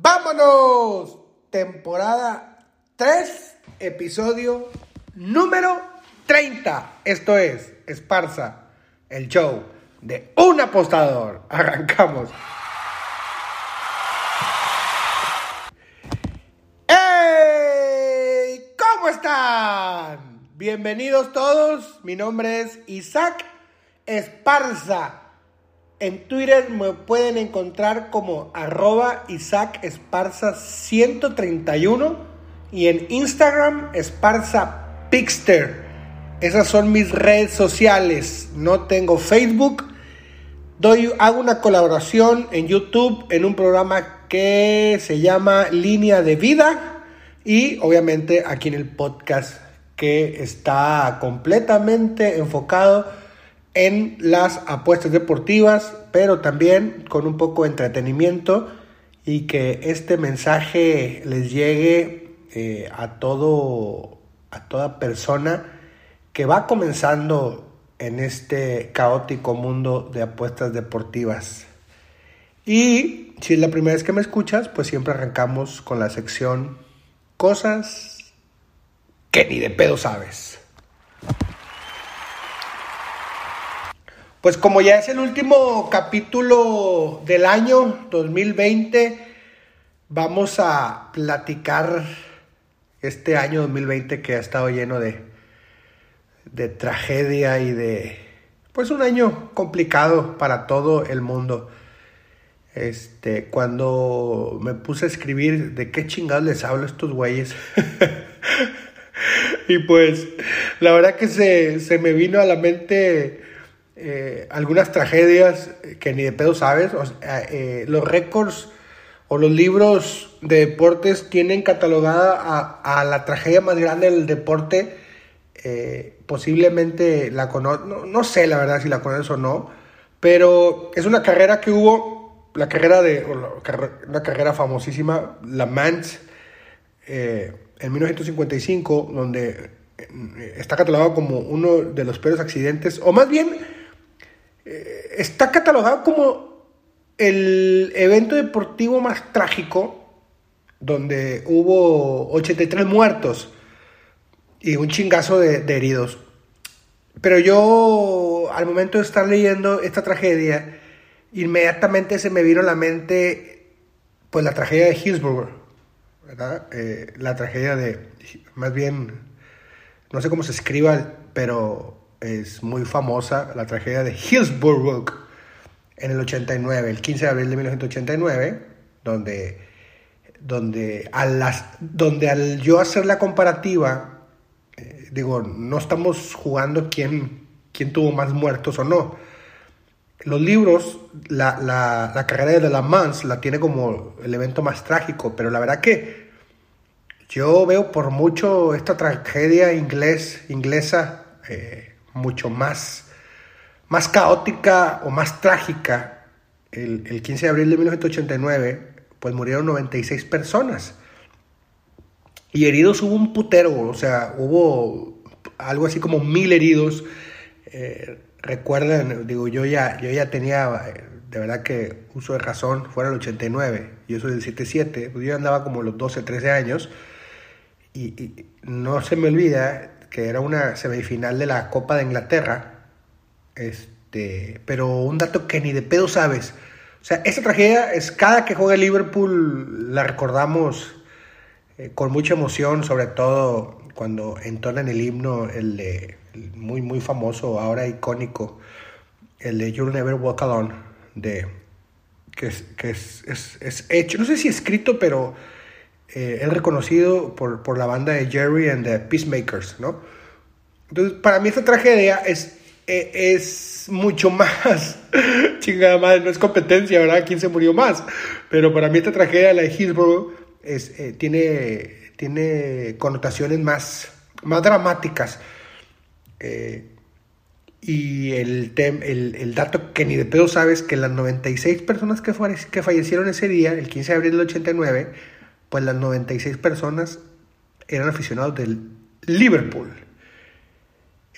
¡Vámonos! Temporada 3, episodio número 30. Esto es Esparza, el show de un apostador. Arrancamos. ¡Hey! ¿Cómo están? Bienvenidos todos. Mi nombre es Isaac Esparza. En Twitter me pueden encontrar como arroba Isaac Esparza 131 y en Instagram Esparza Pixter. Esas son mis redes sociales. No tengo Facebook. Hago una colaboración en YouTube en un programa que se llama Línea de Vida y obviamente aquí en el podcast que está completamente enfocado en las apuestas deportivas, pero también con un poco de entretenimiento y que este mensaje les llegue eh, a todo a toda persona que va comenzando en este caótico mundo de apuestas deportivas. Y si es la primera vez que me escuchas, pues siempre arrancamos con la sección cosas que ni de pedo sabes. Pues como ya es el último capítulo del año 2020, vamos a platicar este año 2020 que ha estado lleno de, de tragedia y de, pues un año complicado para todo el mundo. Este, cuando me puse a escribir de qué chingados les hablo a estos güeyes. y pues, la verdad que se, se me vino a la mente eh, algunas tragedias que ni de pedo sabes. Eh, los récords o los libros de deportes tienen catalogada a, la tragedia más grande del deporte. Eh, posiblemente la conoces, no, sé la verdad si la conoces o no, pero es una carrera que hubo, la carrera de, una carrera famosísima, La Mans, en 1955, donde está catalogado como uno de los peores accidentes, o más bien eh, está catalogado como el evento deportivo más trágico, donde hubo 83 muertos y un chingazo de, heridos. Pero yo, al momento de estar leyendo esta tragedia, inmediatamente se me vino a la mente, pues, la tragedia de Hillsborough. Eh, la tragedia de, más bien, no sé cómo se escriba, pero es muy famosa, la tragedia de Hillsborough en el 89, el 15 de abril de 1989, donde, donde, a las, donde al yo hacer la comparativa, eh, digo, no estamos jugando quién, quién tuvo más muertos o no. Los libros, la, la, la carrera de La Mans la tiene como el evento más trágico, pero la verdad que yo veo por mucho esta tragedia inglés, inglesa eh, mucho más, más caótica o más trágica. El, el 15 de abril de 1989, pues murieron 96 personas. Y heridos hubo un putero, o sea, hubo algo así como mil heridos. Eh, recuerden, digo, yo ya, yo ya tenía, de verdad que uso de razón, fuera el 89, yo soy del 77, pues yo andaba como los 12, 13 años, y, y no se me olvida que era una semifinal de la Copa de Inglaterra. Este, pero un dato que ni de pedo sabes. O sea, esa tragedia es cada que juega Liverpool la recordamos eh, con mucha emoción, sobre todo cuando entonan el himno, el, de, muy, muy famoso, ahora icónico, el de You'll Never Walk Alone, de, que, es, que es, es hecho, no sé si escrito, pero eh, es reconocido por, por, la banda de Jerry and the Peacemakers, ¿no? Entonces, para mí esta tragedia es, eh, es mucho más, chingada madre, no es competencia, ¿verdad? ¿Quién se murió más? Pero para mí esta tragedia, la de Hillsborough, es, eh, tiene, tiene connotaciones más, más dramáticas. Eh, y el, el, el, dato que ni de pedo sabes que las 96 personas que, que fallecieron ese día, el 15 de abril del 89, pues las 96 personas eran aficionados del Liverpool.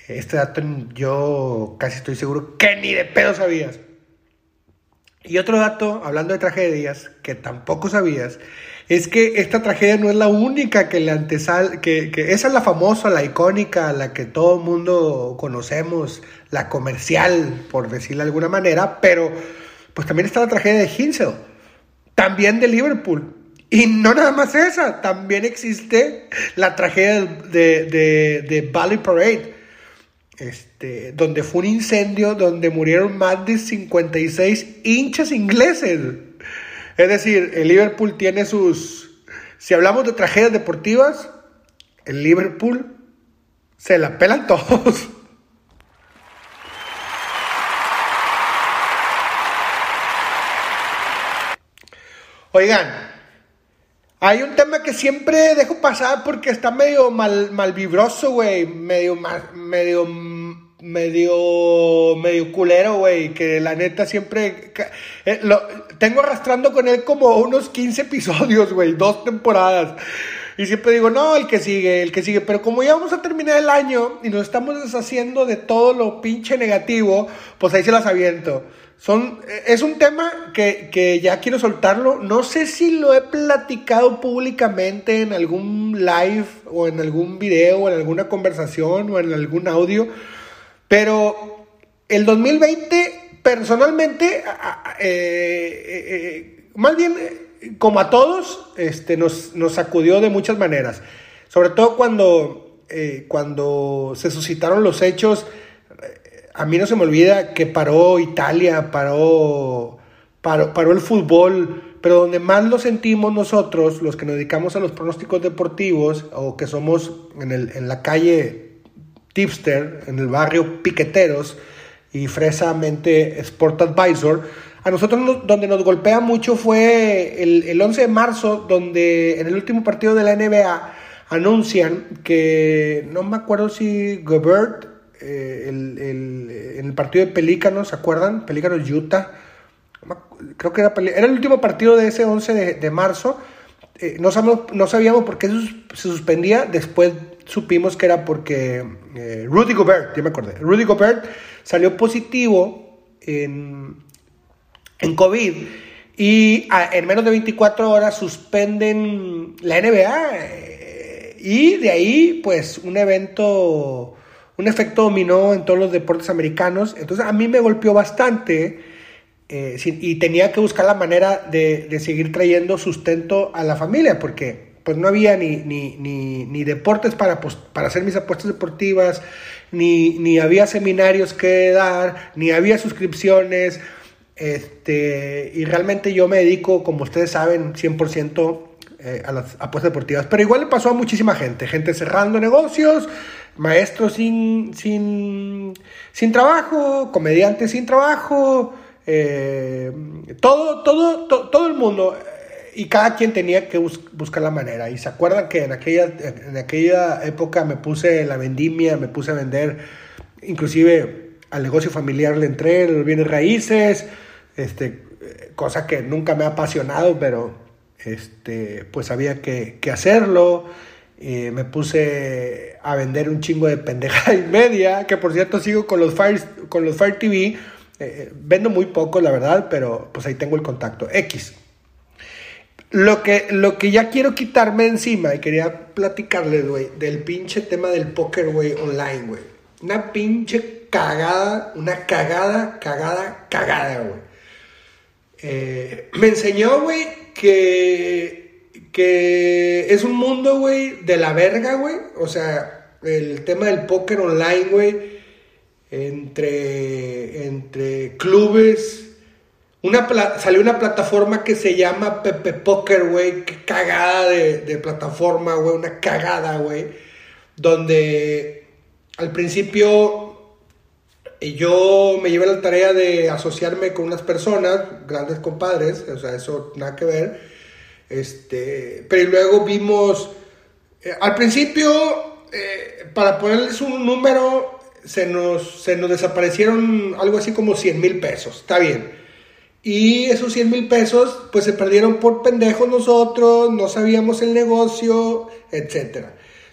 Este dato yo casi estoy seguro que ni de pedo sabías. Y otro dato, hablando de tragedias, que tampoco sabías, es que esta tragedia no es la única que le antesal, que, que esa es la famosa, la icónica, la que todo el mundo conocemos, la comercial, por decirlo de alguna manera, pero pues también está la tragedia de Hinsel, también de Liverpool. Y no nada más esa, también existe la tragedia de, de, de Valley Parade, este, donde fue un incendio donde murieron más de 56 hinchas ingleses. Es decir, el Liverpool tiene sus... Si hablamos de tragedias deportivas, el Liverpool se la pelan todos. Oigan, hay un tema que siempre dejo pasar porque está medio mal, mal vibroso, güey. Medio, medio, medio, medio culero, güey. Que la neta siempre... Eh, lo, tengo arrastrando con él como unos 15 episodios, güey. Dos temporadas. Y siempre digo, no, el que sigue, el que sigue. Pero como ya vamos a terminar el año y nos estamos deshaciendo de todo lo pinche negativo, pues ahí se las aviento. Son, es un tema que, ya quiero soltarlo. No sé si lo he platicado públicamente en algún live o en algún video o en alguna conversación o en algún audio. Pero el 2020, personalmente, eh, eh, eh, más bien, como a todos, este, nos, nos sacudió de muchas maneras. Sobre todo cuando, cuando se suscitaron los hechos a mí no se me olvida que paró Italia, paró, paró, el fútbol, pero donde más lo sentimos nosotros, los que nos dedicamos a los pronósticos deportivos o que somos en, el, en la calle Tipster, en el barrio Piqueteros y fresamente Sport Advisor, a nosotros donde nos golpea mucho fue el, el 11 de marzo, donde en el último partido de la NBA anuncian que, no me acuerdo si Gobert eh, el, en el partido de Pelícanos, ¿se acuerdan? Pelícanos Utah. Creo que era, era el último partido de ese 11 de, marzo. Eh, no, sabíamos, no sabíamos por qué se suspendía. Después supimos que era porque eh, Rudy Gobert, ya me acordé. Rudy Gobert salió positivo en, en COVID. Y en menos de 24 horas suspenden la NBA. y de ahí, pues, un evento un efecto dominó en todos los deportes americanos. Entonces a mí me golpeó bastante eh, y tenía que buscar la manera de, seguir trayendo sustento a la familia porque pues no había ni, ni, deportes para, para hacer mis apuestas deportivas, ni, ni había seminarios que dar, ni había suscripciones. Este, y realmente yo me dedico, como ustedes saben, 100% eh, a las apuestas deportivas. Pero igual le pasó a muchísima gente, gente cerrando negocios, maestros sin, sin, sin trabajo, comediantes sin trabajo, eh, todo, todo, todo el mundo. Y cada quien tenía que buscar la manera. Y se acuerdan que en aquella, en aquella época me puse la vendimia, me puse a vender, inclusive al negocio familiar le entré, los bienes raíces, este, cosa que nunca me ha apasionado, pero este, pues había que, que hacerlo. Eh, me puse a vender un chingo de pendejada y media, que por cierto sigo con los Fire, con los Fire TV. Eh, vendo muy poco, la verdad, pero pues ahí tengo el contacto. X. Lo que, lo que ya quiero quitarme encima, y quería platicarles, güey, del pinche tema del póker, güey, online, güey. Una pinche cagada, una cagada, cagada, cagada, güey. Me enseñó, güey, que que es un mundo, güey, de la verga, güey. O sea, el tema del póker online, güey, entre, entre clubes. Una salió una plataforma que se llama Pepe Poker, güey. Qué cagada de, de plataforma, güey. Una cagada, güey. Donde al principio yo me llevé la tarea de asociarme con unas personas, grandes compadres, o sea, eso nada que ver Este, pero luego vimos, eh, al principio, eh, para ponerles un número, se nos, se nos desaparecieron algo así como 100 mil pesos, está bien. Y esos 100 mil pesos, pues se perdieron por pendejos nosotros, no sabíamos el negocio, etc.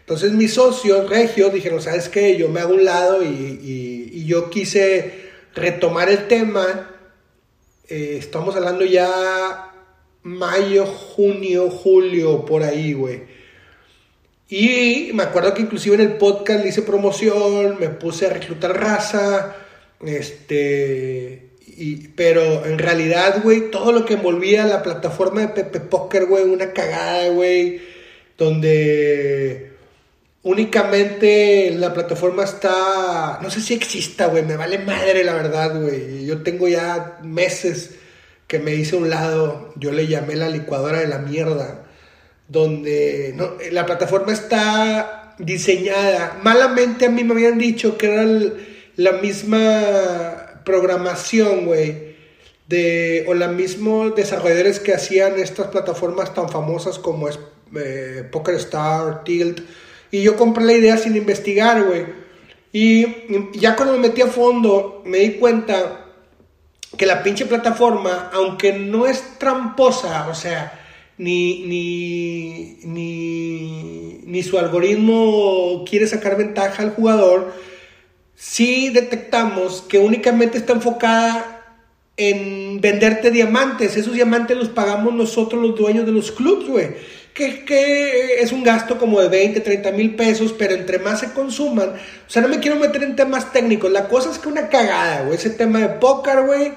Entonces mis socios regios dijeron, ¿sabes qué? Yo me hago un lado y, y, yo quise retomar el tema. Eh, estamos hablando ya mayo, junio, julio, por ahí, güey. Y me acuerdo que inclusive en el podcast hice promoción, me puse a reclutar raza, este, pero en realidad, güey, todo lo que envolvía la plataforma de Pepe Poker, güey, una cagada, güey, donde únicamente la plataforma está, no sé si exista, güey, me vale madre la verdad, güey. Yo tengo ya meses que me hice un lado, yo le llamé la licuadora de la mierda, donde la plataforma está diseñada, malamente a mí me habían dicho que era la misma programación, güey, de, o los mismos desarrolladores que hacían estas plataformas tan famosas como es eh, Poker Star, Tilt, y yo compré la idea sin investigar, güey. Y ya cuando me metí a fondo, me di cuenta que la pinche plataforma, aunque no es tramposa, o sea, ni, ni, ni, ni su algoritmo quiere sacar ventaja al jugador, sí detectamos que únicamente está enfocada en venderte diamantes. Esos diamantes los pagamos nosotros los dueños de los clubs, güey. Que, que, es un gasto como de 20, 30 mil pesos, pero entre más se consuman. O sea, no me quiero meter en temas técnicos. La cosa es que una cagada, güey. Ese tema de póker, güey.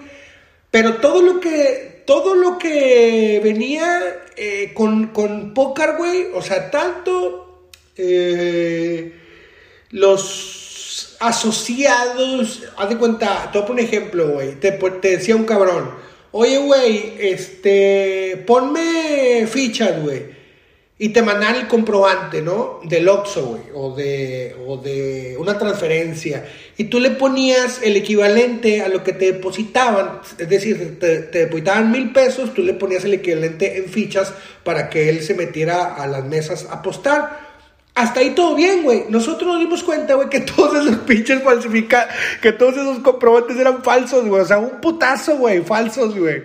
Pero todo lo que, todo lo que venía eh, con, con póker, güey. O sea, tanto eh, los asociados, haz de cuenta, te voy a poner un ejemplo, güey, te, decía un cabrón, oye, güey, este, ponme fichas, güey. Y te mandan el comprobante, ¿no? Del Oxxo, güey, o de, o de una transferencia. Y tú le ponías el equivalente a lo que te depositaban. Es decir, te, depositaban mil pesos, tú le ponías el equivalente en fichas para que él se metiera a las mesas a apostar. Hasta ahí todo bien, güey. Nosotros nos dimos cuenta, güey, que todos esos pinches falsificados, que todos esos comprobantes eran falsos, güey. O sea, un putazo, güey, falsos, güey.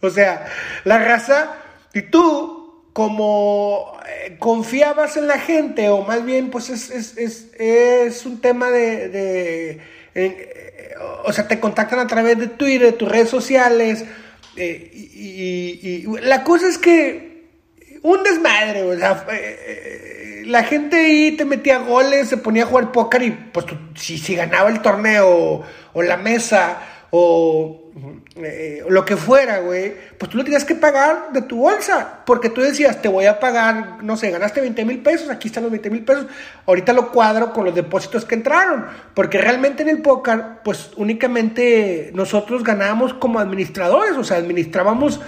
O sea, la raza, y tú, como eh, confiabas en la gente, o más bien, pues es, es, es, es un tema de... de eh, o sea, te contactan a través de Twitter, de tus redes sociales. Eh, y, la cosa es que un desmadre, o sea, la gente ahí te metía goles, se ponía a jugar póker y pues si, si ganaba el torneo o, la mesa o eh, lo que fuera, güey, pues tú lo tenías que pagar de tu bolsa, porque tú decías, te voy a pagar, no sé, ganaste 20 mil pesos, aquí están los 20 mil pesos, ahorita lo cuadro con los depósitos que entraron, porque realmente en el póker, pues únicamente nosotros ganábamos como administradores, o sea, administrábamos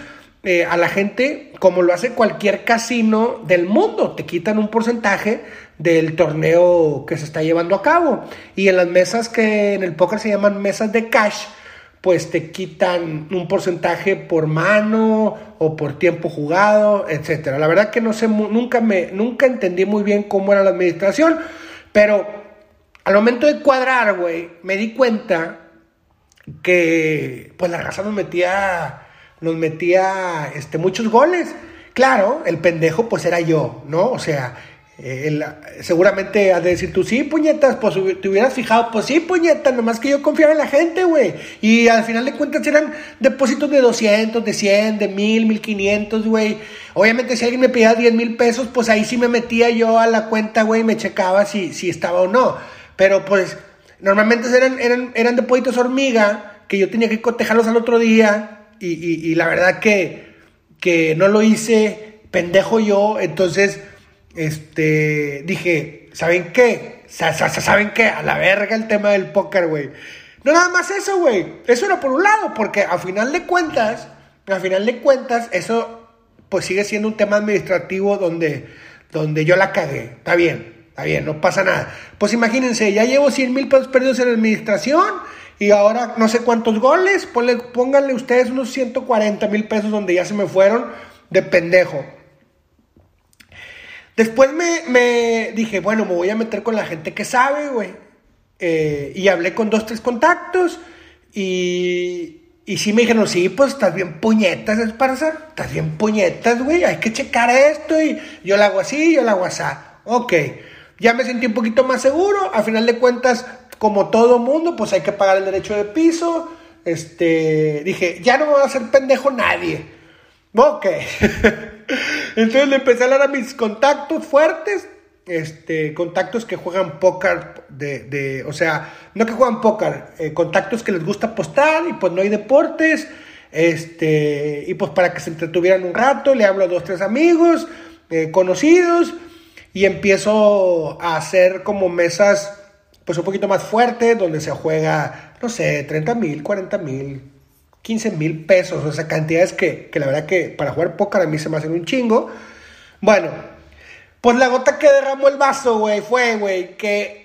eh, a la gente como lo hace cualquier casino del mundo. Te quitan un porcentaje del torneo que se está llevando a cabo. Y en las mesas que en el póker se llaman mesas de cash, pues te quitan un porcentaje por mano o por tiempo jugado, etcétera. La verdad que no sé, nunca me, nunca entendí muy bien cómo era la administración, pero al momento de cuadrar, güey, me di cuenta que pues la raza nos metía nos metía este, muchos goles. Claro, el pendejo pues era yo, ¿no? O sea, seguramente has de decir tú, sí, puñetas, pues te hubieras fijado, pues sí, puñetas, nomás que yo confiaba en la gente, güey. Y al final de cuentas eran depósitos de 200, de 100, de 1000, 1500, güey. Obviamente si alguien me pedía 10 mil pesos, pues ahí sí me metía yo a la cuenta, güey, y me checaba si, si estaba o no. Pero pues normalmente eran, eran, eran depósitos hormiga que yo tenía que cotejarlos al otro día y, la verdad que, que no lo hice, pendejo yo, entonces este, dije, ¿saben qué? ¿Saben qué? A la verga el tema del póker, güey. No nada más eso, güey. Eso era por un lado, porque a final de cuentas, a final de cuentas, eso pues sigue siendo un tema administrativo donde, donde yo la cagué. Está bien, está bien, no pasa nada. Pues imagínense, ya llevo 100 mil pesos perdidos en administración y ahora no sé cuántos goles, pónganle ustedes unos 140 mil pesos donde ya se me fueron de pendejo. Después me, me dije, bueno, me voy a meter con la gente que sabe, güey. Eh, y hablé con dos, tres contactos y, y sí me dijeron, sí, pues estás bien puñetas, Esparza. Estás bien puñetas, güey. Hay que checar esto. Y yo lo hago así, yo lo hago así. Ok. Ya me sentí un poquito más seguro. A final de cuentas, como todo mundo, pues hay que pagar el derecho de piso. Este, dije, ya no me va a hacer pendejo nadie. Ok. Entonces le empecé a hablar a mis contactos fuertes este, contactos que juegan póker, de, o sea, no que juegan póker, eh, contactos que les gusta apostar y pues no hay deportes, este, y pues para que se entretuvieran un rato, le hablo a dos, tres amigos eh, conocidos y empiezo a hacer como mesas pues un poquito más fuertes, donde se juega, no sé, 30 mil, 40 mil, 15 mil pesos, o sea, cantidades que, que la verdad que para jugar póker a mí se me hacen un chingo. Bueno, pues la gota que derramó el vaso, güey, fue, güey, que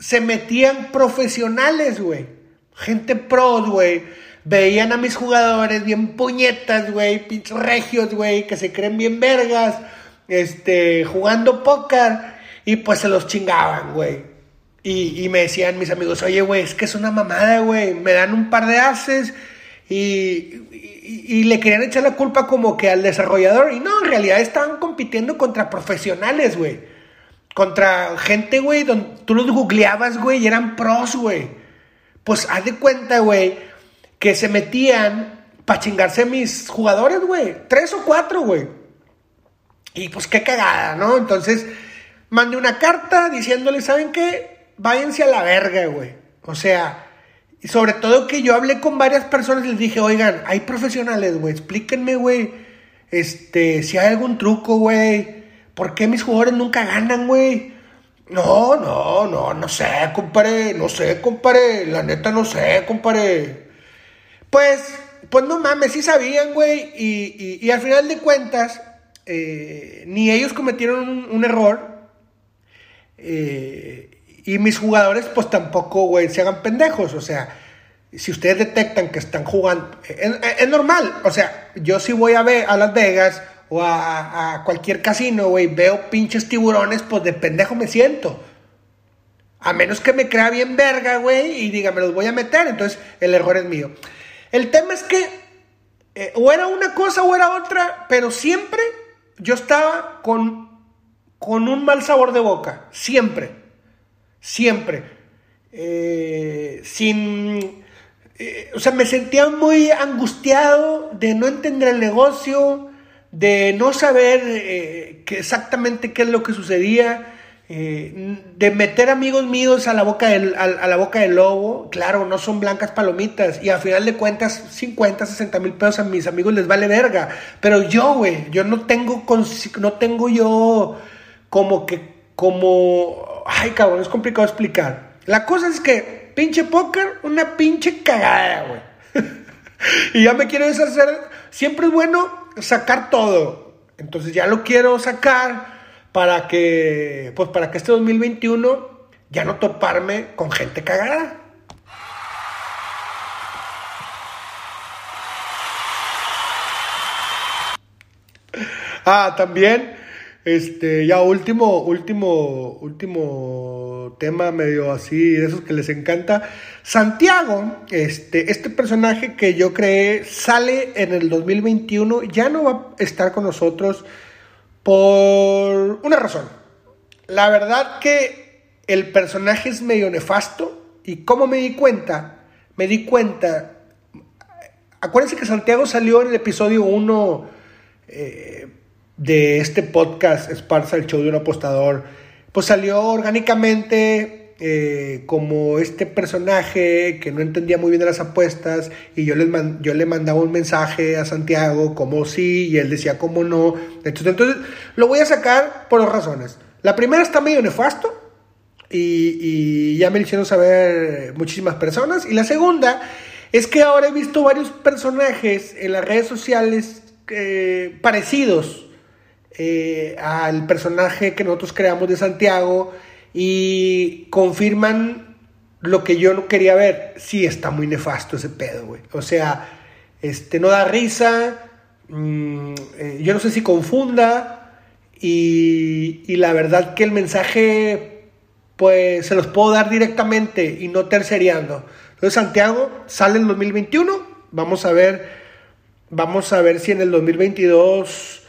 se metían profesionales, güey. Gente pros, güey. Veían a mis jugadores bien puñetas, güey, pinches regios, güey, que se creen bien vergas, este, jugando póker, y pues se los chingaban, güey. Y, me decían mis amigos, oye, güey, es que es una mamada, güey. Me dan un par de haces y, y, le querían echar la culpa como que al desarrollador. Y no, en realidad estaban compitiendo contra profesionales, güey. Contra gente, güey, donde tú los googleabas, güey, y eran pros, güey. Pues haz de cuenta, güey, que se metían para chingarse mis jugadores, güey. Tres o cuatro, güey. Y pues qué cagada, ¿no? Entonces, mandé una carta diciéndole, ¿saben qué? Váyanse a la verga, güey. O sea, y sobre todo que yo hablé con varias personas y les dije, oigan, hay profesionales, güey, explíquenme, güey, este, si hay algún truco, güey. ¿Por qué mis jugadores nunca ganan, güey? No, no, no, no sé, compadre, no sé, compadre, la neta no sé, compadre. Pues, pues no mames, sí sabían, güey, y, y, al final de cuentas, eh, ni ellos cometieron un, un error, eh, y mis jugadores, pues tampoco, güey, se hagan pendejos. O sea, si ustedes detectan que están jugando, es, normal. O sea, yo si voy a ver a Las Vegas o a, cualquier casino, güey, veo pinches tiburones, pues de pendejo me siento. A menos que me crea bien verga, güey, y diga, me los voy a meter. Entonces, el error es mío. El tema es que eh, o era una cosa o era otra, pero siempre yo estaba con, con un mal sabor de boca. Siempre siempre. Eh, sin... Eh, o sea, me sentía muy angustiado de no entender el negocio, de no saber eh, exactamente qué es lo que sucedía, de meter amigos míos a la, boca del, a, la boca del lobo. Claro, no son blancas palomitas y a final de cuentas 50, 60 mil pesos a mis amigos les vale verga. Pero yo, güey, yo no tengo, no tengo yo como que, como ay, cabrón, es complicado explicar. La cosa es que, pinche póker, una pinche cagada, güey. y ya me quiero deshacer. Siempre es bueno sacar todo. Entonces ya lo quiero sacar para que, pues para que este 2021 ya no toparme con gente cagada. Ah, también este, ya último, último, último tema medio así, de esos que les encanta. Santiago, este, este personaje que yo creé, sale en el 2021, ya no va a estar con nosotros por una razón. La verdad que el personaje es medio nefasto y como me di cuenta, me di cuenta, acuérdense que Santiago salió en el episodio 1 de este podcast, Esparza, el show de un apostador, pues salió orgánicamente eh, como este personaje que no entendía muy bien de las apuestas y yo, les yo le mandaba un mensaje a Santiago como sí y él decía como no. Entonces, entonces lo voy a sacar por dos razones. La primera está medio nefasto y, y ya me lo hicieron saber muchísimas personas. Y la segunda es que ahora he visto varios personajes en las redes sociales eh, parecidos eh, al personaje que nosotros creamos de Santiago y confirman lo que yo no quería ver. Sí, está muy nefasto ese pedo, güey. O sea, este, no da risa, mm, eh, yo no sé si confunda Y, la verdad que el mensaje, pues se los puedo dar directamente y no tercereando. Entonces Santiago sale en 2021, vamos a ver, vamos a ver si en el 2022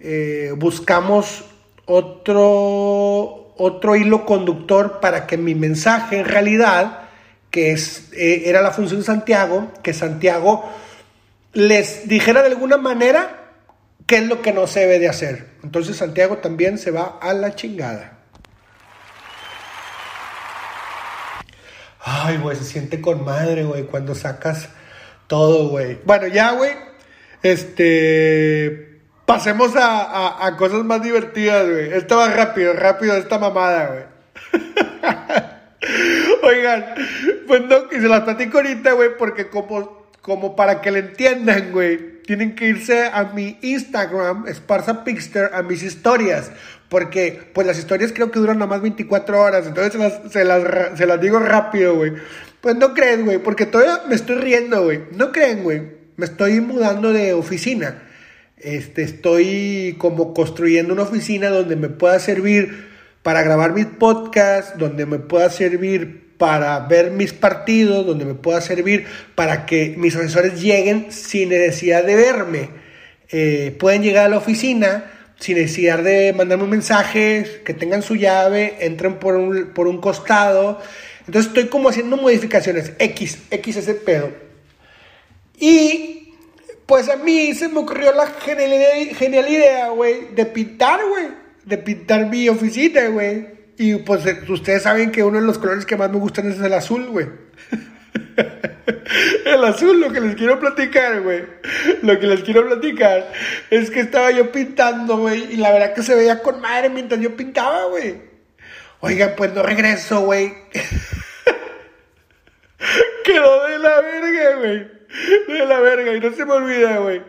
eh, buscamos otro, otro hilo conductor para que mi mensaje en realidad, que eh, era la función de Santiago, que Santiago les dijera de alguna manera qué es lo que no se debe de hacer. Entonces Santiago también se va a la chingada. Ay, güey, se siente con madre, güey, cuando sacas todo, güey. Bueno, ya, güey. Este. Pasemos a, a, cosas más divertidas, güey. Esto va rápido, rápido, esta mamada, güey. Oigan, pues no, que se las platico ahorita, güey, porque como, como para que le entiendan, güey, tienen que irse a mi Instagram, Esparza Pixter, a mis historias. Porque, pues las historias creo que duran nada más 24 horas. Entonces se las, se las, se las digo rápido, güey. Pues no creen, güey. Porque todavía me estoy riendo, güey. No creen, güey. Me estoy mudando de oficina. Este, estoy como construyendo una oficina donde me pueda servir para grabar mis podcasts, donde me pueda servir para ver mis partidos, donde me pueda servir para que mis asesores lleguen sin necesidad de verme. Eh, pueden llegar a la oficina sin necesidad de mandarme un mensaje, que tengan su llave, entren por un, por un costado. Entonces estoy como haciendo modificaciones. X, X ese pedo. Y pues a mí se me ocurrió la genial, idea, güey, de pintar, güey. De pintar mi oficina, güey. Y pues ustedes saben que uno de los colores que más me gustan es el azul, güey. El azul, lo que les quiero platicar, güey. Lo que les quiero platicar es que estaba yo pintando, güey. Y la verdad que se veía con madre mientras yo pintaba, güey. Oigan, pues no regreso, güey. Quedó de la verga, güey. De la verga. Y no se me olvida, güey.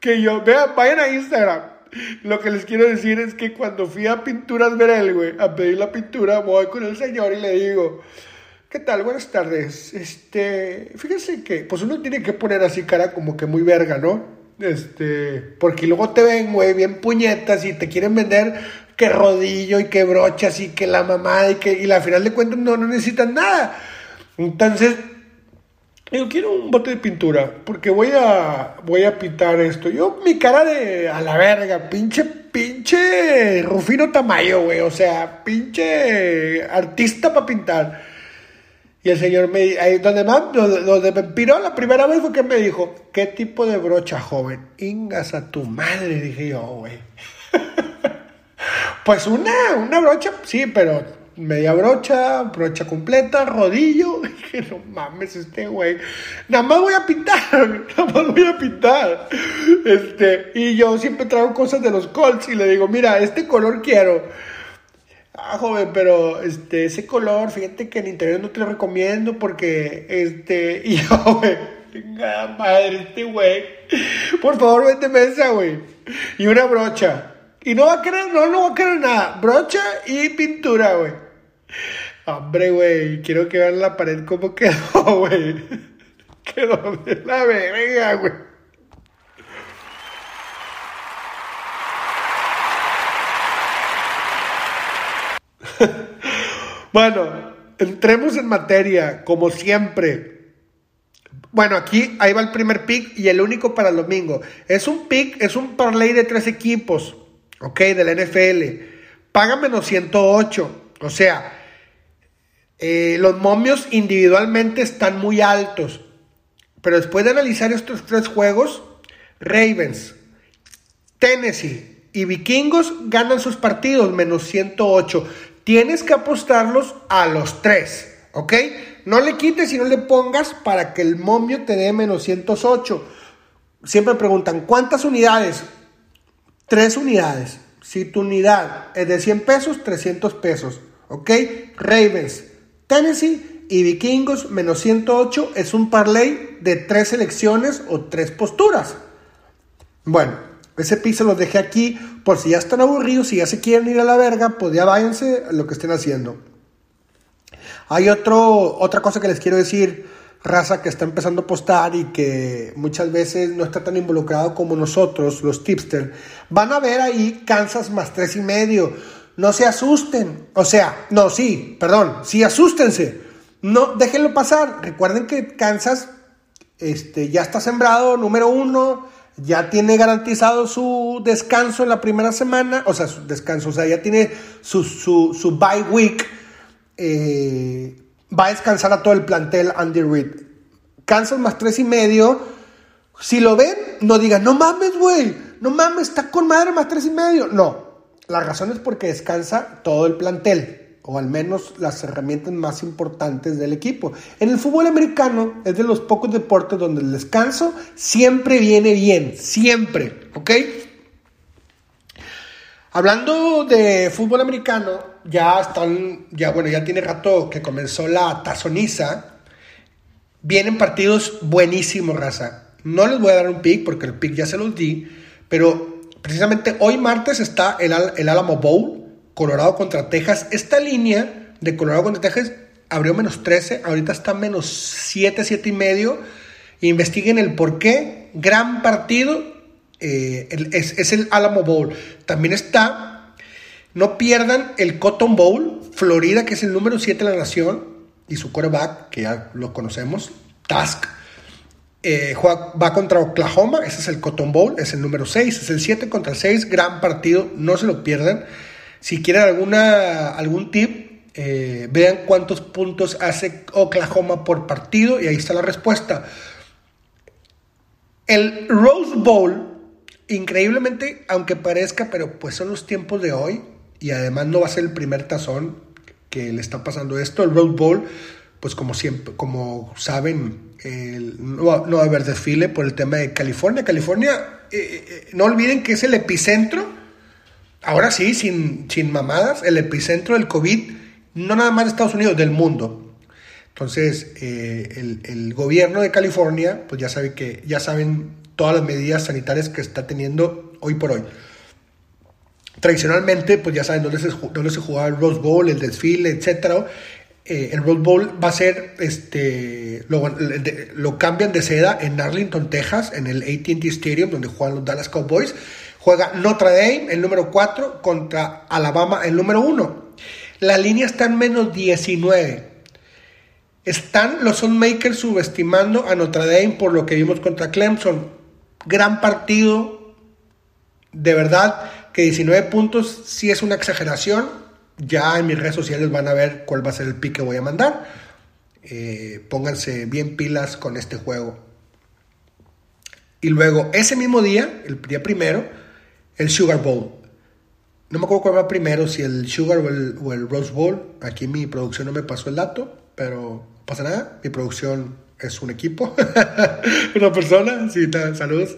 Que yo, vean, vayan a Instagram. Lo que les quiero decir es que cuando fui a Pinturas Verel, güey, a pedir la pintura, voy con el señor y le digo, ¿Qué tal? Buenas tardes. Este, fíjense que, pues uno tiene que poner así cara como que muy verga, ¿no? Este, porque luego te ven, güey, bien puñetas y te quieren vender que rodillo y que brochas y que la mamada y que, y la final de cuentas no, no necesitan nada. Entonces, yo quiero un bote de pintura, porque voy a, voy a pintar esto. Yo, mi cara de a la verga, pinche, pinche Rufino Tamayo, güey, o sea, pinche artista para pintar. Y el señor me ahí donde más, donde me piró la primera vez fue que me dijo, ¿qué tipo de brocha, joven? Ingas a tu madre, dije yo, güey. pues una, una brocha, sí, pero media brocha, brocha completa, rodillo. Dije, no mames, este güey. Nada más voy a pintar, nada más voy a pintar. Este, y yo siempre traigo cosas de los Colts y le digo, mira, este color quiero. Ah, joven, pero este, ese color, fíjate que en interior no te lo recomiendo porque, este, y venga, madre, este güey, por favor, vete esa, güey, y una brocha. Y no va a querer, no, no va a querer nada, brocha y pintura, güey. Hombre, güey, quiero que vean la pared cómo quedó, güey. Quedó de la verga, güey. bueno, entremos en materia, como siempre. Bueno, aquí ahí va el primer pick y el único para el domingo. Es un pick, es un parlay de tres equipos, ok, de la NFL. Paga menos 108. O sea, eh, los momios individualmente están muy altos. Pero después de analizar estos tres juegos, Ravens, Tennessee y Vikingos ganan sus partidos menos 108 tienes que apostarlos a los tres, ¿ok? No le quites y no le pongas para que el momio te dé menos 108. Siempre preguntan, ¿cuántas unidades? Tres unidades. Si tu unidad es de 100 pesos, 300 pesos, ¿ok? Ravens, Tennessee y Vikingos menos 108 es un parlay de tres selecciones o tres posturas. Bueno, ese piso los dejé aquí por si ya están aburridos, si ya se quieren ir a la verga, pues ya váyanse a lo que estén haciendo. Hay otro, otra cosa que les quiero decir raza que está empezando a postar y que muchas veces no está tan involucrado como nosotros, los tipsters, van a ver ahí Kansas más tres y medio. No se asusten. O sea, no, sí, perdón, sí asústense. No, déjenlo pasar. Recuerden que Kansas este, ya está sembrado, número uno, ya tiene garantizado su descanso en la primera semana, o sea, su descanso, o sea, ya tiene su, su, su bye week. Eh, va a descansar a todo el plantel Andy Reid. Kansas más tres y medio. Si lo ven, no digan, no mames, güey, no mames, está con madre más tres y medio. No, la razón es porque descansa todo el plantel, o al menos las herramientas más importantes del equipo. En el fútbol americano es de los pocos deportes donde el descanso siempre viene bien, siempre, ¿ok? Hablando de fútbol americano, ya están, ya bueno, ya tiene rato que comenzó la tazoniza. Vienen partidos buenísimos, raza. No les voy a dar un pick porque el pick ya se los di, pero precisamente hoy martes está el, el Alamo Bowl, Colorado contra Texas. Esta línea de Colorado contra Texas abrió menos 13, ahorita está menos 7, 7 y medio. Investiguen el por qué. Gran partido. Eh, es, el Alamo Bowl. También está, no pierdan el Cotton Bowl, Florida, que es el número 7 de la nación, y su quarterback, que ya lo conocemos, Task. Eh, va contra Oklahoma, ese es el Cotton Bowl, es el número 6, es el 7 contra el 6, gran partido, no se lo pierdan. Si quieren alguna, algún tip, eh, vean cuántos puntos hace Oklahoma por partido y ahí está la respuesta. El Rose Bowl, increíblemente, aunque parezca, pero pues son los tiempos de hoy y además no va a ser el primer tazón que le está pasando esto. El Rose Bowl, pues como siempre, como saben, el, no, va a haber desfile por el tema de California. California, eh, eh, no olviden que es el epicentro, ahora sí, sin, sin mamadas, el epicentro del COVID, no nada más de Estados Unidos, del mundo. Entonces, eh, el, el, gobierno de California, pues ya, sabe que, ya saben todas las medidas sanitarias que está teniendo hoy por hoy. Tradicionalmente, pues ya saben dónde se, se jugaba el Rose Bowl, el desfile, etcétera. Eh, el Rose Bowl va a ser, este, lo, lo, cambian de seda en Arlington, Texas, en el AT&T Stadium, donde juegan los Dallas Cowboys. Juega Notre Dame, el número 4, contra Alabama, el número 1. La línea está en menos 19. Están los Sunmakers subestimando a Notre Dame por lo que vimos contra Clemson. Gran partido. De verdad que 19 puntos sí es una exageración ya en mis redes sociales van a ver cuál va a ser el pick que voy a mandar. Eh, pónganse bien pilas con este juego. Y luego, ese mismo día, el día primero, el Sugar Bowl. No me acuerdo cuál va primero, si el Sugar o el, o el Rose Bowl. Aquí mi producción no me pasó el dato, pero pasa nada. Mi producción es un equipo, una persona. Sí, saludos.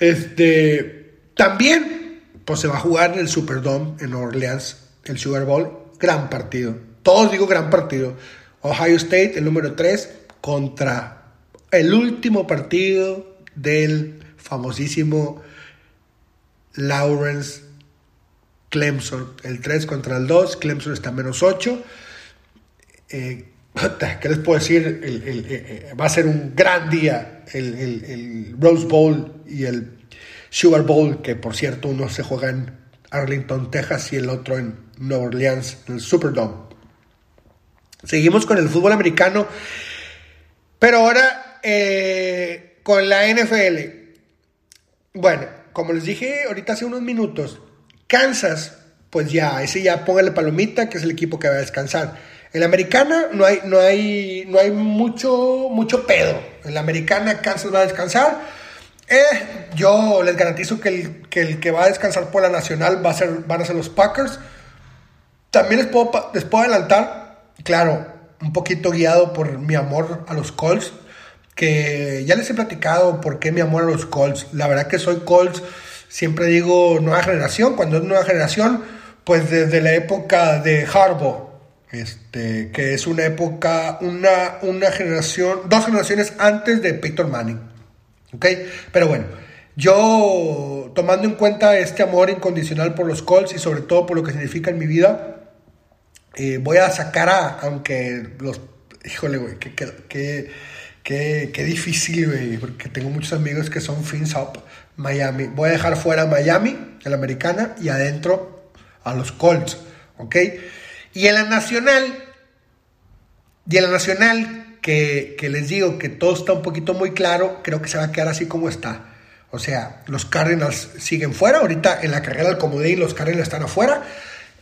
Este, también, pues se va a jugar en el Superdome en Orleans el Sugar Bowl, gran partido. Todos digo gran partido. Ohio State, el número 3, contra el último partido del famosísimo Lawrence Clemson. El 3 contra el 2, Clemson está menos 8. Eh, ¿Qué les puedo decir? Eh, va a ser un gran día el, Rose Bowl y el Sugar Bowl, que por cierto uno se juega en Arlington, Texas y el otro en Nueva Orleans, en el Superdome. Seguimos con el fútbol americano, pero ahora eh, con la NFL. Bueno, como les dije ahorita hace unos minutos, Kansas, pues ya, ese ya póngale palomita, que es el equipo que va a descansar. En la americana no hay, no hay, no hay mucho, mucho pedo. En la americana Kansas va a descansar. Eh, yo les garantizo que el, que va a descansar por la nacional va a ser, van a ser los Packers. También les puedo, les puedo adelantar, claro, un poquito guiado por mi amor a los Colts, que ya les he platicado por qué mi amor a los Colts. La verdad que soy Colts, siempre digo nueva generación, cuando es nueva generación, pues desde la época de Harbaugh, este, que es una época, una, una generación, dos generaciones antes de Peyton Manning. ¿Ok? Pero bueno, yo tomando en cuenta este amor incondicional por los Colts y sobre todo por lo que significa en mi vida, eh, voy a sacar a, aunque los híjole, güey, qué, qué, qué, qué, difícil, güey, porque tengo muchos amigos que son fins up Miami. Voy a dejar fuera Miami, el americana, y adentro a los Colts, ¿ok? Y en la nacional, y en la nacional, que, que les digo que todo está un poquito muy claro, creo que se va a quedar así como está. O sea, los Cardinals siguen fuera. Ahorita en la carrera del comodín los Cardinals están afuera.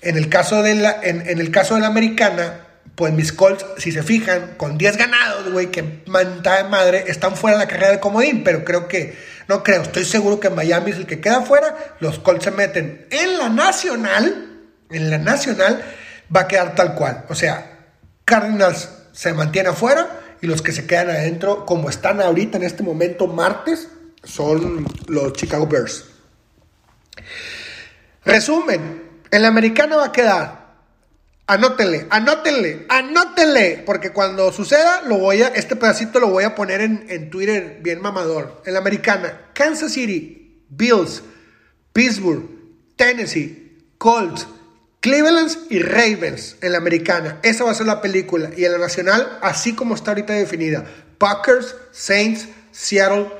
En el caso de la, en, el caso de la americana, pues mis Colts, si se fijan, con 10 ganados, güey, que manta de madre, están fuera de la carrera del comodín. Pero creo que, no creo, estoy seguro que Miami es el que queda fuera. Los Colts se meten en la nacional. En la nacional va a quedar tal cual. O sea, Cardinals se mantiene afuera y los que se quedan adentro, como están ahorita en este momento, martes, son los Chicago Bears. Resumen, en la americana va a quedar. Anótenle, anótenle, anótenle, porque cuando suceda, lo voy a, este pedacito lo voy a poner en, en Twitter bien mamador. En la americana, Kansas City, Bills, Pittsburgh, Tennessee, Colts, Cleveland y Ravens en la americana. Esa va a ser la película. Y en la nacional, así como está ahorita definida, Packers, Saints, Seattle,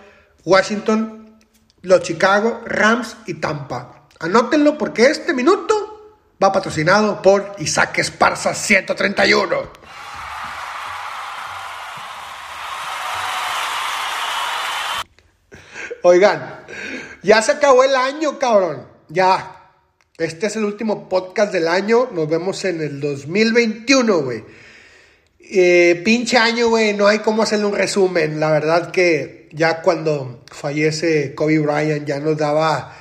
Washington, los Chicago, Rams y Tampa. Anótenlo porque este minuto va patrocinado por Isaac Esparza 131. Oigan, ya se acabó el año, cabrón. Ya. Este es el último podcast del año. Nos vemos en el 2021, güey. Eh, pinche año, güey. No hay cómo hacerle un resumen. La verdad que ya cuando fallece Kobe Bryant ya nos daba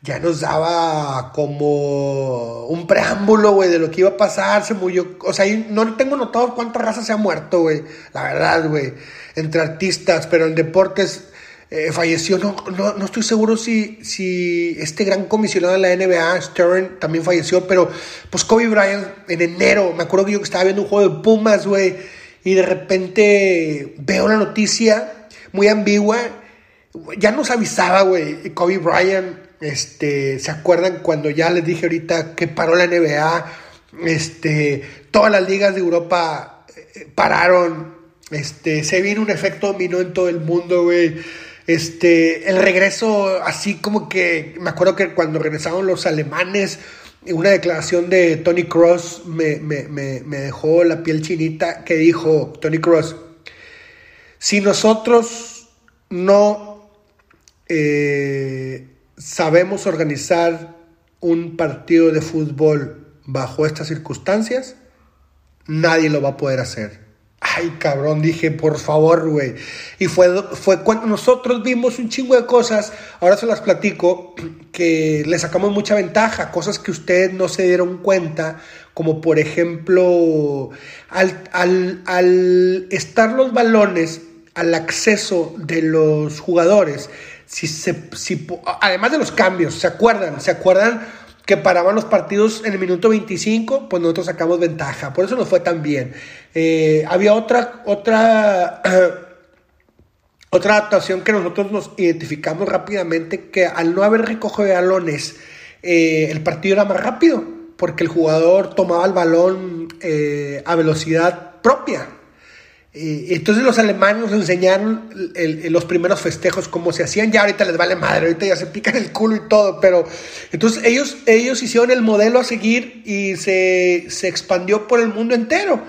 ya nos daba como un preámbulo, güey, de lo que iba a pasar, se murió, o sea, no tengo notado cuántas razas se ha muerto, güey, la verdad, güey, entre artistas, pero en deportes eh, falleció, no, no, estoy seguro si, si este gran comisionado de la NBA, Stern, también falleció, pero pues Kobe Bryant en enero, me acuerdo que yo estaba viendo un juego de Pumas, güey, y de repente veo la noticia muy ambigua. Ya nos avisaba, güey, Kobe Bryant. Este, ¿se acuerdan cuando ya les dije ahorita que paró la NBA? Este, todas las ligas de Europa eh, pararon. Este, se vino un efecto dominó en todo el mundo, güey. Este, el regreso, así como que, me acuerdo que cuando regresaron los alemanes, una declaración de Tony Cross me, me dejó la piel chinita que dijo, Tony Cross, si nosotros no eh, sabemos organizar un partido de fútbol bajo estas circunstancias, nadie lo va a poder hacer. Ay, cabrón, dije, por favor, güey. Y fue, fue cuando nosotros vimos un chingo de cosas, ahora se las platico, que le sacamos mucha ventaja, cosas que ustedes no se dieron cuenta, como por ejemplo, al, al estar los balones al acceso de los jugadores, si se, si, además de los cambios, ¿se acuerdan? ¿Se acuerdan que paraban los partidos en el minuto 25? Pues nosotros sacamos ventaja, por eso nos fue tan bien. Eh, había otra, otra, otra adaptación que nosotros nos identificamos rápidamente, que al no haber recogido de balones, eh, el partido era más rápido, porque el jugador tomaba el balón eh, a velocidad propia. Y entonces los alemanes enseñaron los primeros festejos, cómo se hacían. Ya ahorita les vale madre, ahorita ya se pican el culo y todo. Pero entonces ellos, ellos hicieron el modelo a seguir y se, expandió por el mundo entero.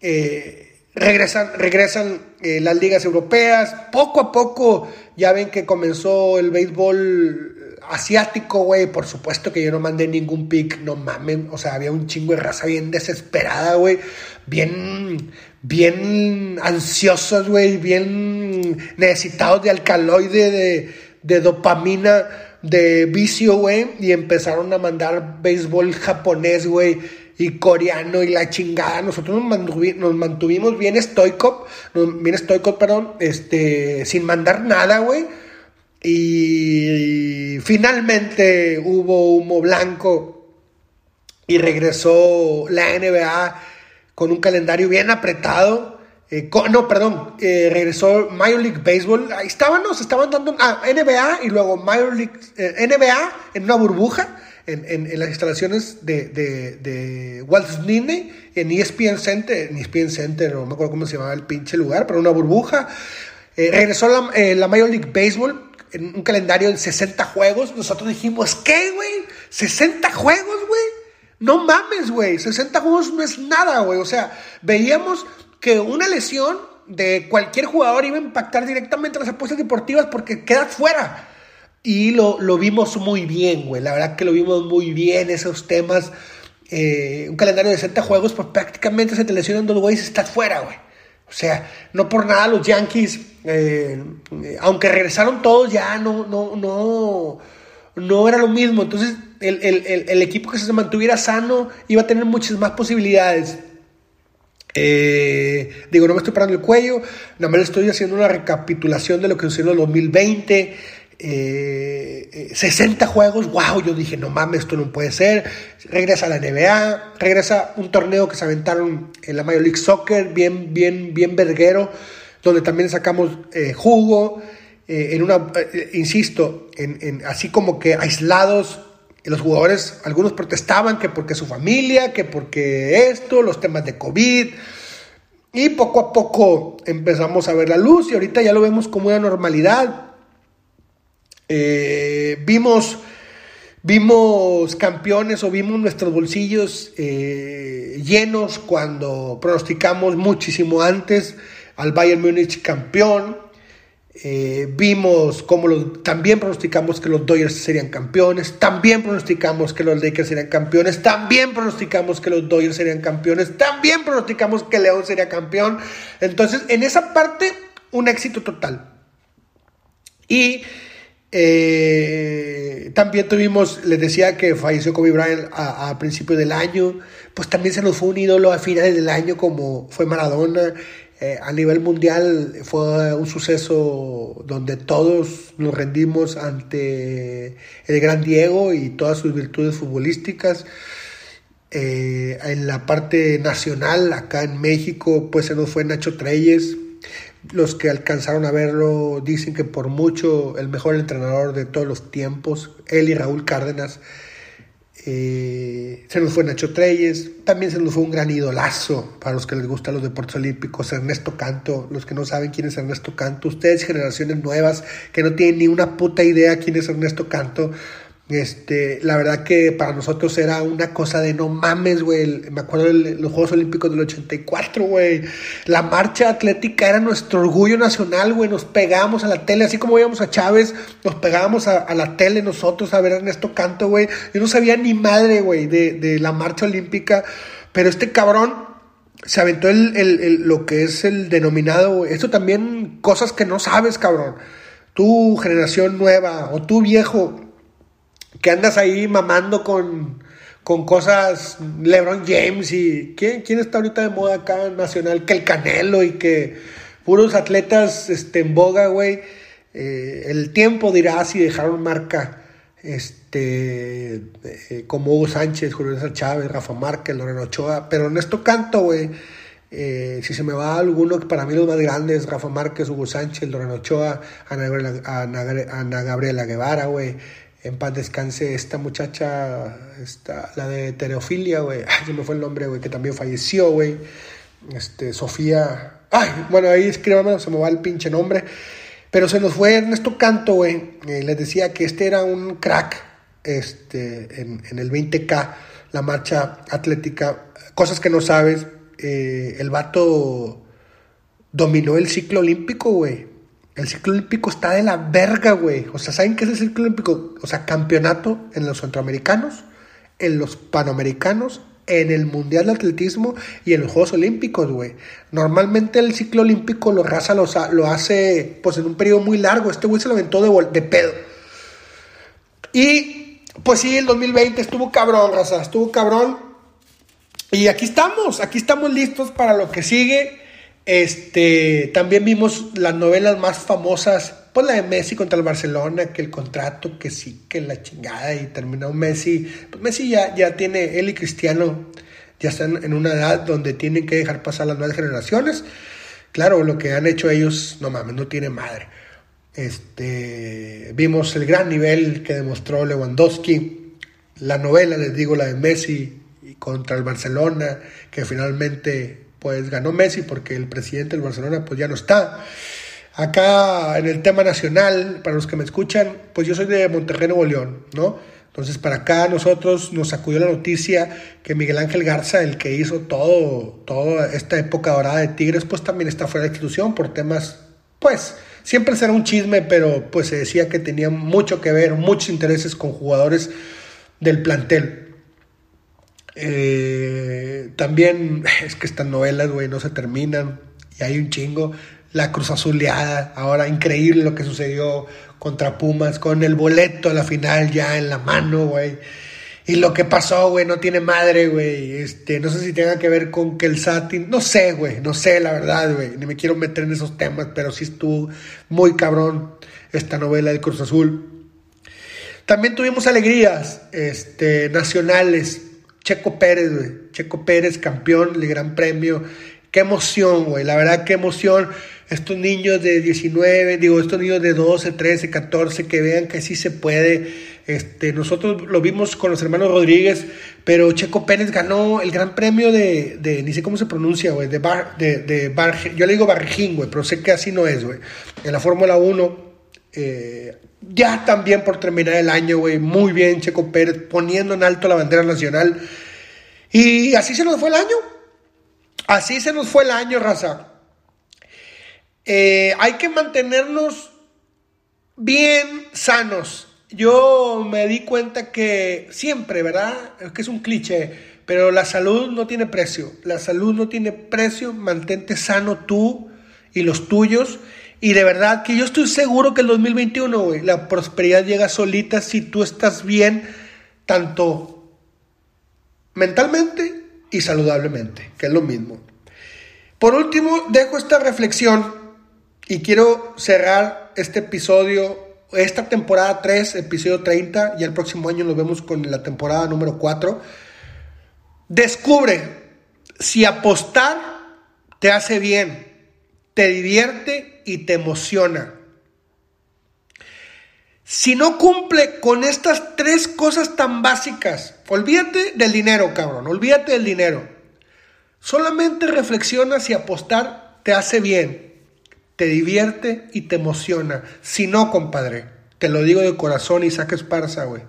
Eh, regresan regresan eh, las ligas europeas. Poco a poco ya ven que comenzó el béisbol asiático, güey. Por supuesto que yo no mandé ningún pick, no mamen. O sea, había un chingo de raza bien desesperada, güey. Bien bien ansiosos, güey, bien necesitados de alcaloide, de, dopamina, de vicio, güey, y empezaron a mandar béisbol japonés, güey, y coreano y la chingada. Nosotros nos, mantuvimos, bien estoicos, bien estoicos, perdón, este, sin mandar nada, güey. Y finalmente hubo humo blanco y regresó la NBA con un calendario bien apretado. Eh, no, perdón, eh, regresó Major League Baseball. Ahí estaban, nos estaban dando ah, NBA y luego Major League, eh, NBA en una burbuja. en, las instalaciones de, de, Walt Disney, en ESPN Center, en ESPN Center, no me acuerdo cómo se llamaba el pinche lugar, pero una burbuja. Eh, regresó la, la Major League Baseball en un calendario de 60 juegos. Nosotros dijimos, ¿qué, güey? ¿60 juegos, güey? No mames, güey. 60 juegos no es nada, güey. O sea, veíamos que una lesión de cualquier jugador iba a impactar directamente las apuestas deportivas porque quedas fuera. Y lo, lo vimos muy bien, güey. La verdad que lo vimos muy bien, esos temas. Eh, un calendario de 60 juegos, pues prácticamente se te lesionan dos güeyes y estás fuera, güey. O sea, no por nada los Yankees, eh, aunque regresaron todos, ya no, no, no, no era lo mismo. Entonces, el, el, el equipo que se mantuviera sano iba a tener muchas más posibilidades. Eh, digo, no me estoy parando el cuello, nada más estoy haciendo una recapitulación de lo que sucedió en el 2020. 60 juegos, wow, yo dije, no mames, esto no puede ser. Regresa a la NBA, regresa un torneo que se aventaron en la Major League Soccer, bien, bien, bien verguero, donde también sacamos eh, jugo. Eh, en una, insisto, en, así como que aislados los jugadores, algunos protestaban que porque su familia, que porque esto, los temas de COVID. Y poco a poco empezamos a ver la luz y ahorita ya lo vemos como una normalidad. Eh, vimos, vimos campeones o vimos nuestros bolsillos eh, llenos cuando pronosticamos muchísimo antes al Bayern Múnich campeón. Eh, vimos cómo también pronosticamos que los Dodgers serían campeones, también pronosticamos que los Lakers serían campeones, también pronosticamos que los Dodgers serían campeones, también pronosticamos que León sería campeón. Entonces, en esa parte, un éxito total. Y eh, también tuvimos, les decía que falleció Kobe Bryant a, a principios del año, pues también se nos fue un ídolo a finales del año como fue Maradona. Eh, a nivel mundial fue un suceso donde todos nos rendimos ante el gran Diego y todas sus virtudes futbolísticas. Eh, en la parte nacional, acá en México, pues se nos fue Nacho Treyes. Los que alcanzaron a verlo dicen que por mucho el mejor entrenador de todos los tiempos, él y Raúl Cárdenas eh, se nos fue Nacho Treyes, también se nos fue un gran idolazo para los que les gustan los deportes olímpicos, Ernesto Canto, los que no saben quién es Ernesto Canto, ustedes generaciones nuevas que no tienen ni una puta idea quién es Ernesto Canto, este, la verdad que para nosotros era una cosa de no mames, güey. Me acuerdo de los Juegos Olímpicos del 84, güey. La marcha atlética era nuestro orgullo nacional, güey. Nos pegábamos a la tele, así como íbamos a Chávez, nos pegábamos a, la tele nosotros a ver a Ernesto Canto, güey. Yo no sabía ni madre, güey, de, de, la marcha olímpica. Pero este cabrón se aventó el, el, lo que es el denominado, güey. Esto también, cosas que no sabes, cabrón. Tu generación nueva o tu viejo que andas ahí mamando con, con cosas LeBron James y ¿quién, quién está ahorita de moda acá nacional? Que el Canelo y que puros atletas este, en boga, güey. Eh, el tiempo dirá si dejaron marca este eh, como Hugo Sánchez, Julio César Chávez, Rafa Márquez, Lorena Ochoa, pero en esto canto, güey. Eh, si se me va alguno, para mí los más grandes, Rafa Márquez, Hugo Sánchez, Lorena Ochoa, Ana Gabriela Guevara, güey, en paz descanse esta muchacha, esta, la de Tereofilia, güey. Se me fue el nombre, güey, que también falleció, güey. Este, Sofía. Ay, bueno, ahí escríbamelo, se me va el pinche nombre. Pero se nos fue Ernesto Canto, güey. Eh, les decía que este era un crack este, en, en el 20K, la marcha atlética. Cosas que no sabes. Eh, el vato dominó el ciclo olímpico, güey. El ciclo olímpico está de la verga, güey. O sea, ¿saben qué es el ciclo olímpico? O sea, campeonato en los centroamericanos, en los panamericanos, en el Mundial de Atletismo y en los Juegos Olímpicos, güey. Normalmente el ciclo olímpico lo raza lo, lo hace pues en un periodo muy largo. Este güey se lo aventó de, de pedo. Y pues sí, el 2020 estuvo cabrón, raza, estuvo cabrón. Y aquí estamos, aquí estamos listos para lo que sigue. Este, también vimos las novelas más famosas, pues la de Messi contra el Barcelona, que el contrato, que sí, que la chingada, y terminó Messi. Pues Messi ya, ya tiene, él y Cristiano ya están en una edad donde tienen que dejar pasar las nuevas generaciones. Claro, lo que han hecho ellos, no mames, no tiene madre. Este, vimos el gran nivel que demostró Lewandowski, la novela, les digo, la de Messi contra el Barcelona, que finalmente pues ganó Messi porque el presidente del Barcelona pues ya no está. Acá en el tema nacional, para los que me escuchan, pues yo soy de Monterrey, Nuevo León, ¿no? Entonces para acá nosotros nos sacudió la noticia que Miguel Ángel Garza, el que hizo todo, toda esta época dorada de Tigres, pues también está fuera de institución por temas, pues siempre será un chisme, pero pues se decía que tenía mucho que ver, muchos intereses con jugadores del plantel. Eh, también es que estas novelas, güey, no se terminan y hay un chingo. La Cruz Azuleada, ahora increíble lo que sucedió contra Pumas, con el boleto a la final ya en la mano, güey. Y lo que pasó, güey, no tiene madre, güey. Este, no sé si tenga que ver con que el Satin. No sé, güey. No sé, la verdad, güey. Ni me quiero meter en esos temas, pero sí estuvo muy cabrón esta novela del Cruz Azul. También tuvimos alegrías este, nacionales. Checo Pérez, güey. Checo Pérez, campeón del Gran Premio. Qué emoción, güey. La verdad, qué emoción. Estos niños de 19, digo, estos niños de 12, 13, 14, que vean que sí se puede. Este, nosotros lo vimos con los hermanos Rodríguez, pero Checo Pérez ganó el Gran Premio de, de ni sé cómo se pronuncia, güey, de, bar, de, bar, yo le digo Barrejín, güey, pero sé que así no es, güey. En la Fórmula 1, eh, ya también por terminar el año, güey, muy bien Checo Pérez, poniendo en alto la bandera nacional. Y así se nos fue el año. Así se nos fue el año, raza. Eh, hay que mantenernos bien sanos. Yo me di cuenta que siempre, ¿verdad? Es que es un cliché, pero la salud no tiene precio. La salud no tiene precio. Mantente sano tú y los tuyos. Y de verdad que yo estoy seguro que el 2021, güey, la prosperidad llega solita si tú estás bien, tanto mentalmente y saludablemente, que es lo mismo. Por último, dejo esta reflexión y quiero cerrar este episodio, esta temporada 3, episodio 30, y el próximo año nos vemos con la temporada número 4. Descubre si apostar te hace bien, te divierte y te emociona. Si no cumple con estas tres cosas tan básicas, olvídate del dinero, cabrón, olvídate del dinero. Solamente reflexiona si apostar te hace bien, te divierte y te emociona. Si no, compadre, te lo digo de corazón y saques Esparza, güey.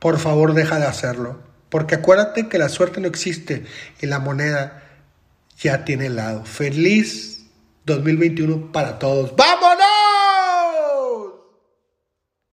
Por favor, deja de hacerlo. Porque acuérdate que la suerte no existe y la moneda ya tiene lado. Feliz 2021 para todos. ¡Vamos!